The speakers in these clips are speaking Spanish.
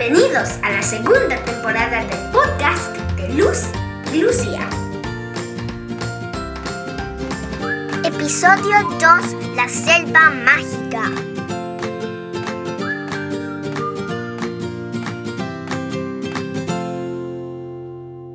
Bienvenidos a la segunda temporada del podcast de Luz y Lucía. Episodio 2 La Selva Mágica.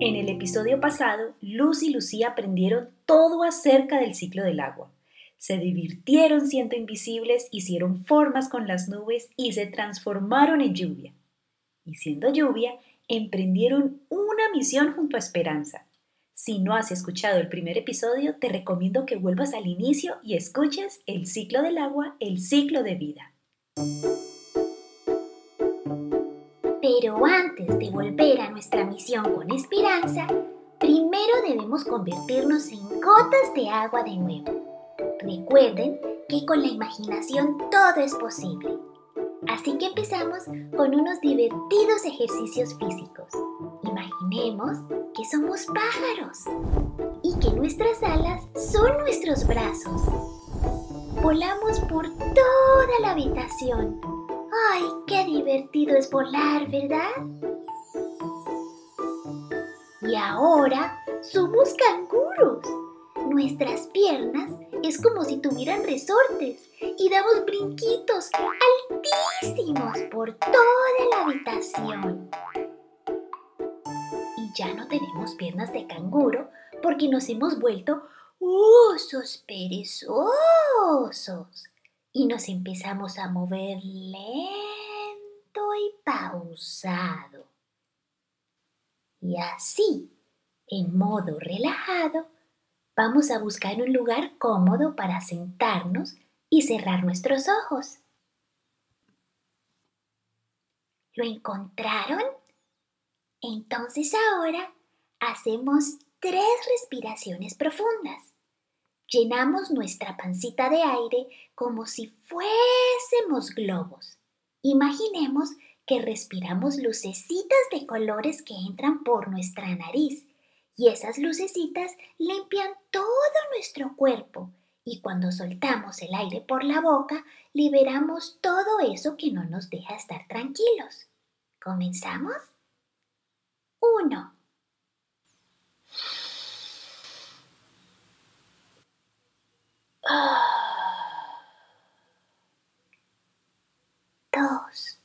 En el episodio pasado, Luz y Lucía aprendieron todo acerca del ciclo del agua. Se divirtieron siendo invisibles, hicieron formas con las nubes y se transformaron en lluvia. Y siendo lluvia, emprendieron una misión junto a Esperanza. Si no has escuchado el primer episodio, te recomiendo que vuelvas al inicio y escuches el ciclo del agua, el ciclo de vida. Pero antes de volver a nuestra misión con Esperanza, primero debemos convertirnos en gotas de agua de nuevo. Recuerden que con la imaginación todo es posible. Así que empezamos con unos divertidos ejercicios físicos. Imaginemos que somos pájaros y que nuestras alas son nuestros brazos. Volamos por toda la habitación. ¡Ay, qué divertido es volar, ¿verdad? Y ahora somos canguros. Nuestras piernas es como si tuvieran resortes y damos brinquitos altísimos por toda la habitación. Y ya no tenemos piernas de canguro porque nos hemos vuelto osos perezosos y nos empezamos a mover lento y pausado. Y así, en modo relajado, vamos a buscar un lugar cómodo para sentarnos y cerrar nuestros ojos. ¿Lo encontraron? Entonces ahora hacemos tres respiraciones profundas. Llenamos nuestra pancita de aire como si fuésemos globos. Imaginemos que respiramos lucecitas de colores que entran por nuestra nariz y esas lucecitas limpian todo nuestro cuerpo y cuando soltamos el aire por la boca liberamos todo eso que no nos deja estar tranquilos. ¿Comenzamos? Uno. Dos.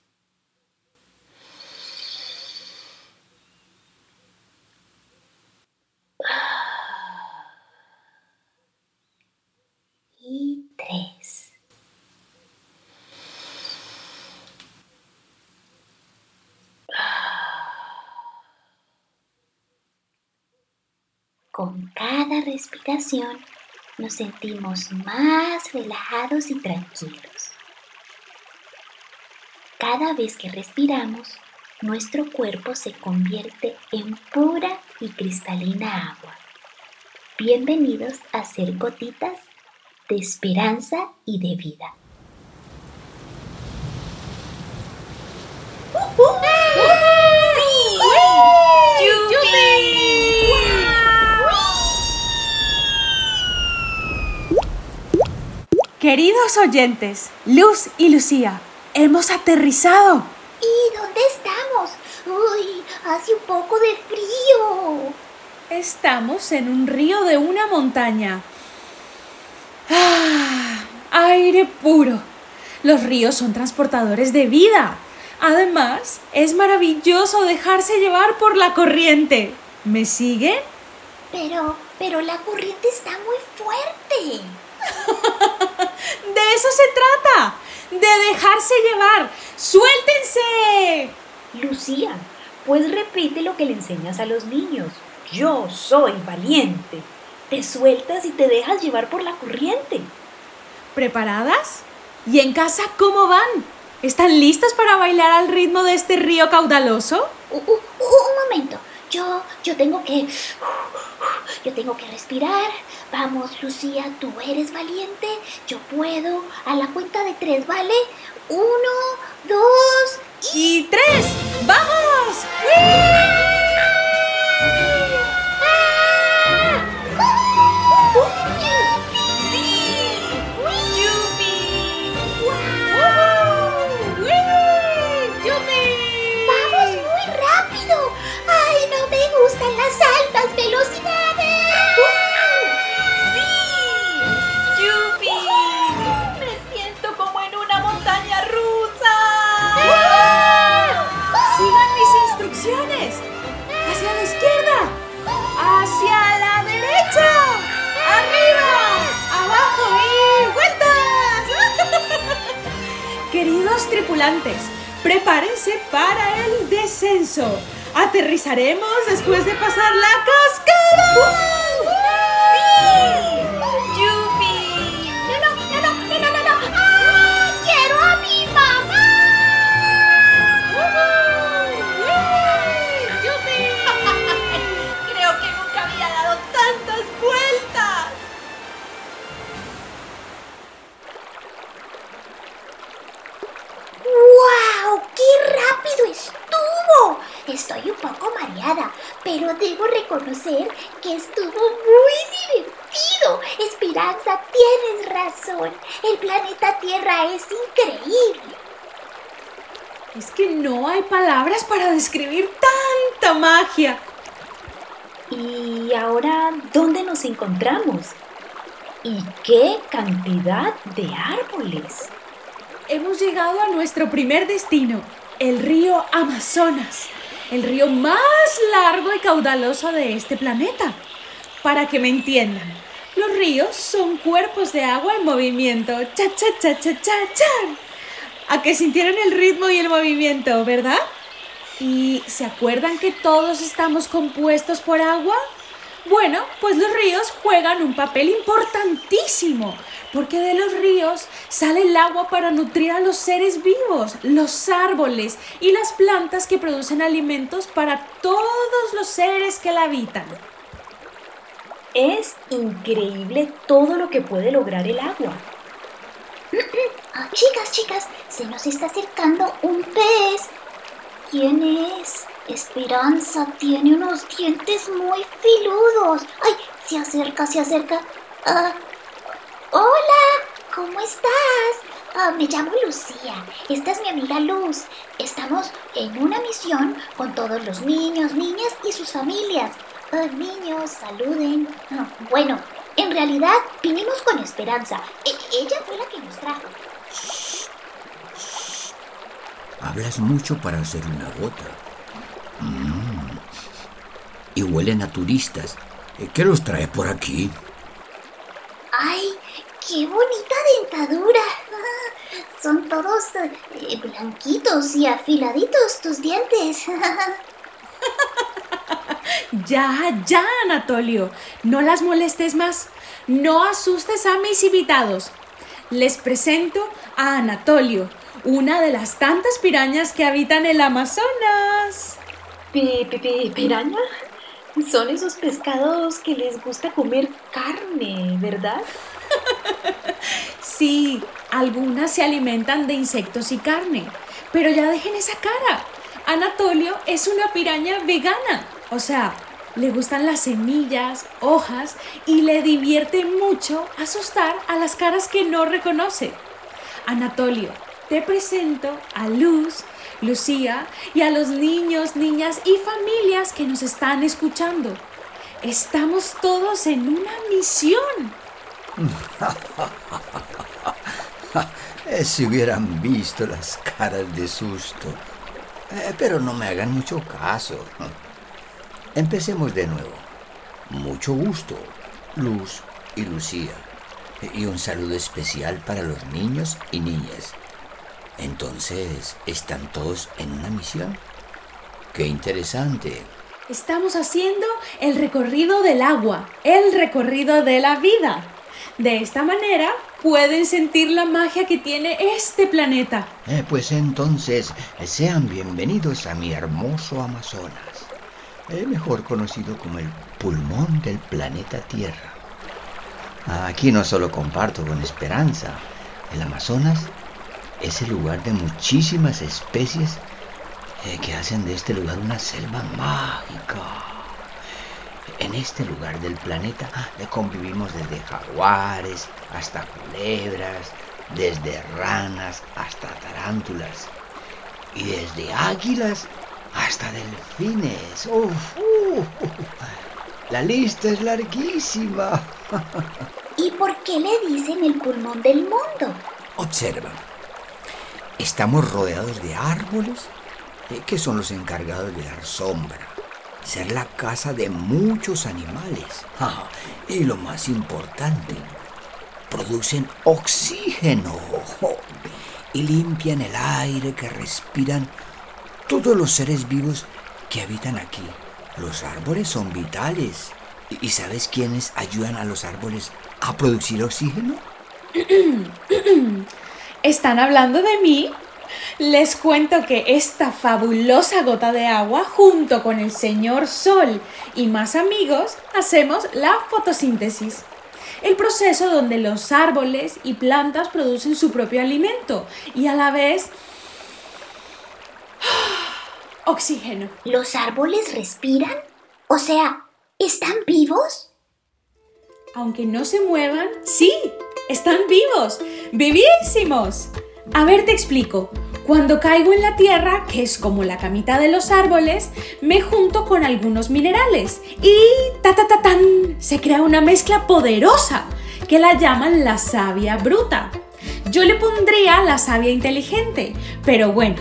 y tres. Con cada respiración nos sentimos más relajados y tranquilos. Cada vez que respiramos, nuestro cuerpo se convierte en pura y cristalina agua. Bienvenidos a ser gotitas de esperanza y de vida. Queridos oyentes, Luz y Lucía, hemos aterrizado. ¿Y dónde estamos? Uy, hace un poco de frío. Estamos en un río de una montaña. Ah, aire puro. Los ríos son transportadores de vida. Además, es maravilloso dejarse llevar por la corriente. ¿Me sigue? Pero, pero la corriente está muy fuerte. de eso se trata. De dejarse llevar. ¡Suéltense! Lucía, pues repite lo que le enseñas a los niños. Yo soy valiente te sueltas y te dejas llevar por la corriente. ¿Preparadas? ¿Y en casa cómo van? ¿Están listas para bailar al ritmo de este río caudaloso? un momento. Yo, yo tengo que... Yo tengo que respirar. Vamos, Lucía, tú eres valiente. Yo puedo. A la cuenta de tres, ¿vale? Uno, dos y... tres. ¡Vamos! Tripulantes, prepárense para el descenso. Aterrizaremos después de pasar la cascada. Debo reconocer que estuvo muy divertido. Esperanza, tienes razón. El planeta Tierra es increíble. Es que no hay palabras para describir tanta magia. ¿Y ahora dónde nos encontramos? ¿Y qué cantidad de árboles? Hemos llegado a nuestro primer destino, el río Amazonas el río más largo y caudaloso de este planeta. Para que me entiendan, los ríos son cuerpos de agua en movimiento. Cha, cha, cha, cha, cha, cha. A que sintieron el ritmo y el movimiento, ¿verdad? ¿Y se acuerdan que todos estamos compuestos por agua? Bueno, pues los ríos juegan un papel importantísimo, porque de los ríos sale el agua para nutrir a los seres vivos, los árboles y las plantas que producen alimentos para todos los seres que la habitan. Es increíble todo lo que puede lograr el agua. Ah, chicas, chicas, se nos está acercando un pez. ¿Quién es? Esperanza tiene unos dientes muy filudos. ¡Ay! Se acerca, se acerca. Ah, hola, ¿cómo estás? Ah, me llamo Lucía. Esta es mi amiga Luz. Estamos en una misión con todos los niños, niñas y sus familias. Ah, niños, saluden. bueno, en realidad vinimos con Esperanza. E, ella fue la que nos trajo. Hablas mucho para hacer una gota. Mm. Y huelen a turistas. Eh, ¿Qué los trae por aquí? ¡Ay! ¡Qué bonita dentadura! Son todos eh, blanquitos y afiladitos tus dientes. ya, ya, Anatolio. No las molestes más. No asustes a mis invitados. Les presento a Anatolio, una de las tantas pirañas que habitan el Amazonas. ¿Piraña? Son esos pescados que les gusta comer carne, ¿verdad? sí, algunas se alimentan de insectos y carne, pero ya dejen esa cara. Anatolio es una piraña vegana, o sea, le gustan las semillas, hojas y le divierte mucho asustar a las caras que no reconoce. Anatolio, te presento a Luz, Lucía y a los niños, niñas y familias que nos están escuchando. Estamos todos en una misión. si hubieran visto las caras de susto. Eh, pero no me hagan mucho caso. Empecemos de nuevo. Mucho gusto, Luz y Lucía. Y un saludo especial para los niños y niñas entonces, ¿están todos en una misión? ¡Qué interesante! Estamos haciendo el recorrido del agua, el recorrido de la vida. De esta manera pueden sentir la magia que tiene este planeta. Eh, pues entonces, sean bienvenidos a mi hermoso Amazonas, el mejor conocido como el pulmón del planeta Tierra. Aquí no solo comparto con Esperanza, el Amazonas es el lugar de muchísimas especies eh, que hacen de este lugar una selva mágica. En este lugar del planeta le convivimos desde jaguares hasta culebras, desde ranas hasta tarántulas y desde águilas hasta delfines. Uf, la lista es larguísima. ¿Y por qué le dicen el pulmón del mundo? Observa. Estamos rodeados de árboles eh, que son los encargados de dar sombra, ser la casa de muchos animales. y lo más importante, producen oxígeno. y limpian el aire que respiran todos los seres vivos que habitan aquí. Los árboles son vitales. ¿Y sabes quiénes ayudan a los árboles a producir oxígeno? ¿Están hablando de mí? Les cuento que esta fabulosa gota de agua, junto con el señor Sol y más amigos, hacemos la fotosíntesis. El proceso donde los árboles y plantas producen su propio alimento y a la vez oxígeno. ¿Los árboles respiran? O sea, ¿están vivos? Aunque no se muevan, sí, están vivos, vivísimos. A ver, te explico. Cuando caigo en la tierra, que es como la camita de los árboles, me junto con algunos minerales y ta ta ta tan se crea una mezcla poderosa que la llaman la savia bruta. Yo le pondría la savia inteligente, pero bueno,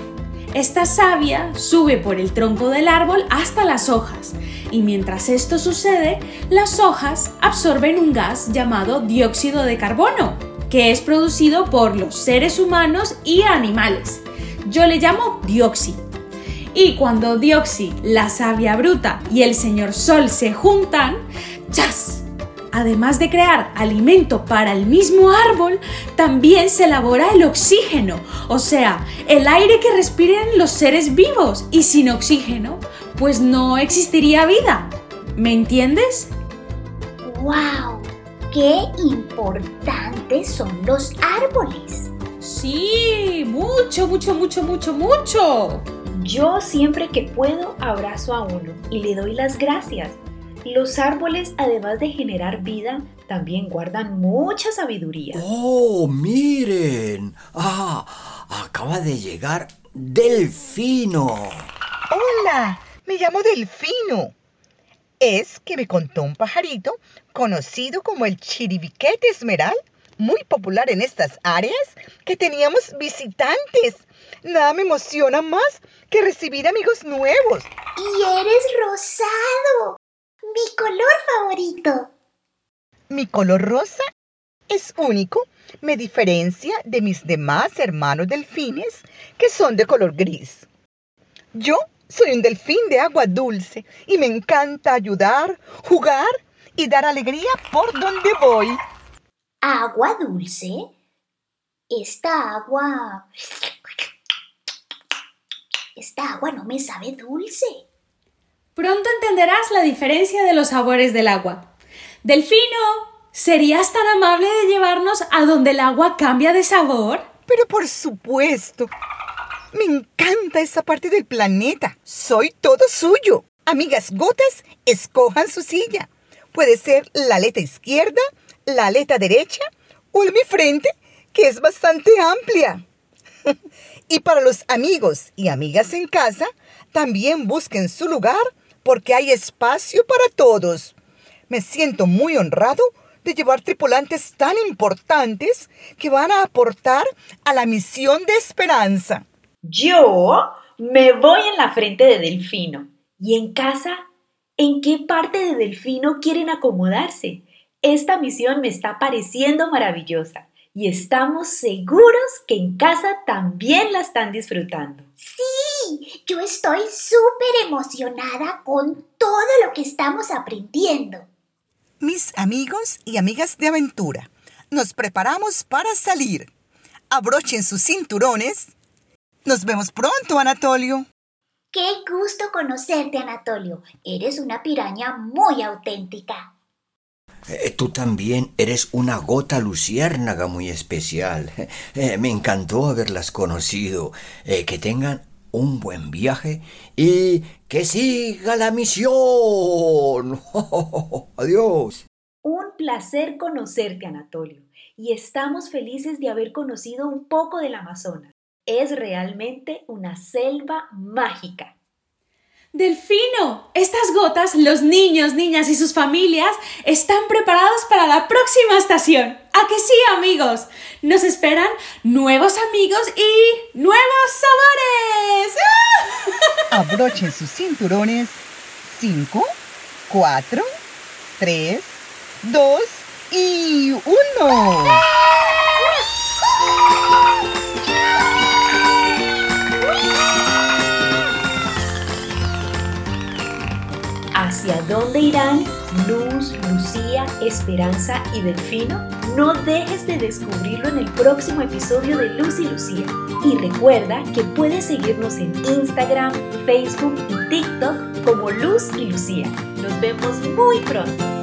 esta savia sube por el tronco del árbol hasta las hojas y mientras esto sucede, las hojas absorben un gas llamado dióxido de carbono, que es producido por los seres humanos y animales. Yo le llamo dióxido. Y cuando Dioxi, la savia bruta y el señor Sol se juntan, ¡chas! Además de crear alimento para el mismo árbol, también se elabora el oxígeno, o sea, el aire que respiran los seres vivos. Y sin oxígeno, pues no existiría vida. ¿Me entiendes? ¡Wow! ¡Qué importantes son los árboles! Sí, mucho, mucho, mucho, mucho, mucho. Yo siempre que puedo abrazo a uno y le doy las gracias. Los árboles, además de generar vida, también guardan mucha sabiduría. ¡Oh, miren! ¡Ah! Acaba de llegar Delfino. Hola, me llamo Delfino. Es que me contó un pajarito conocido como el chiribiquete esmeral, muy popular en estas áreas, que teníamos visitantes. Nada me emociona más que recibir amigos nuevos. Y eres rosado, mi color favorito. Mi color rosa es único, me diferencia de mis demás hermanos delfines que son de color gris. Yo soy un delfín de agua dulce y me encanta ayudar, jugar y dar alegría por donde voy. ¿Agua dulce? Esta agua... Esta agua no me sabe dulce. Pronto entenderás la diferencia de los sabores del agua. Delfino, ¿serías tan amable de llevarnos a donde el agua cambia de sabor? Pero por supuesto. Me encanta esa parte del planeta. Soy todo suyo. Amigas gotas, escojan su silla. Puede ser la aleta izquierda, la aleta derecha o mi frente, que es bastante amplia. y para los amigos y amigas en casa, también busquen su lugar porque hay espacio para todos. Me siento muy honrado de llevar tripulantes tan importantes que van a aportar a la misión de esperanza. Yo me voy en la frente de Delfino. ¿Y en casa? ¿En qué parte de Delfino quieren acomodarse? Esta misión me está pareciendo maravillosa y estamos seguros que en casa también la están disfrutando. Sí, yo estoy súper emocionada con todo lo que estamos aprendiendo. Mis amigos y amigas de aventura, nos preparamos para salir. Abrochen sus cinturones nos vemos pronto, Anatolio. Qué gusto conocerte, Anatolio. Eres una piraña muy auténtica. Eh, tú también eres una gota luciérnaga muy especial. Eh, me encantó haberlas conocido. Eh, que tengan un buen viaje y que siga la misión. Adiós. Un placer conocerte, Anatolio, y estamos felices de haber conocido un poco del Amazonas es realmente una selva mágica. Delfino, estas gotas, los niños, niñas y sus familias están preparados para la próxima estación. ¿A que sí, amigos? Nos esperan nuevos amigos y nuevos sabores. Abrochen sus cinturones. 5, 4, 3, 2 y 1. Dónde irán Luz, Lucía, Esperanza y Delfino? No dejes de descubrirlo en el próximo episodio de Luz y Lucía. Y recuerda que puedes seguirnos en Instagram, Facebook y TikTok como Luz y Lucía. Nos vemos muy pronto.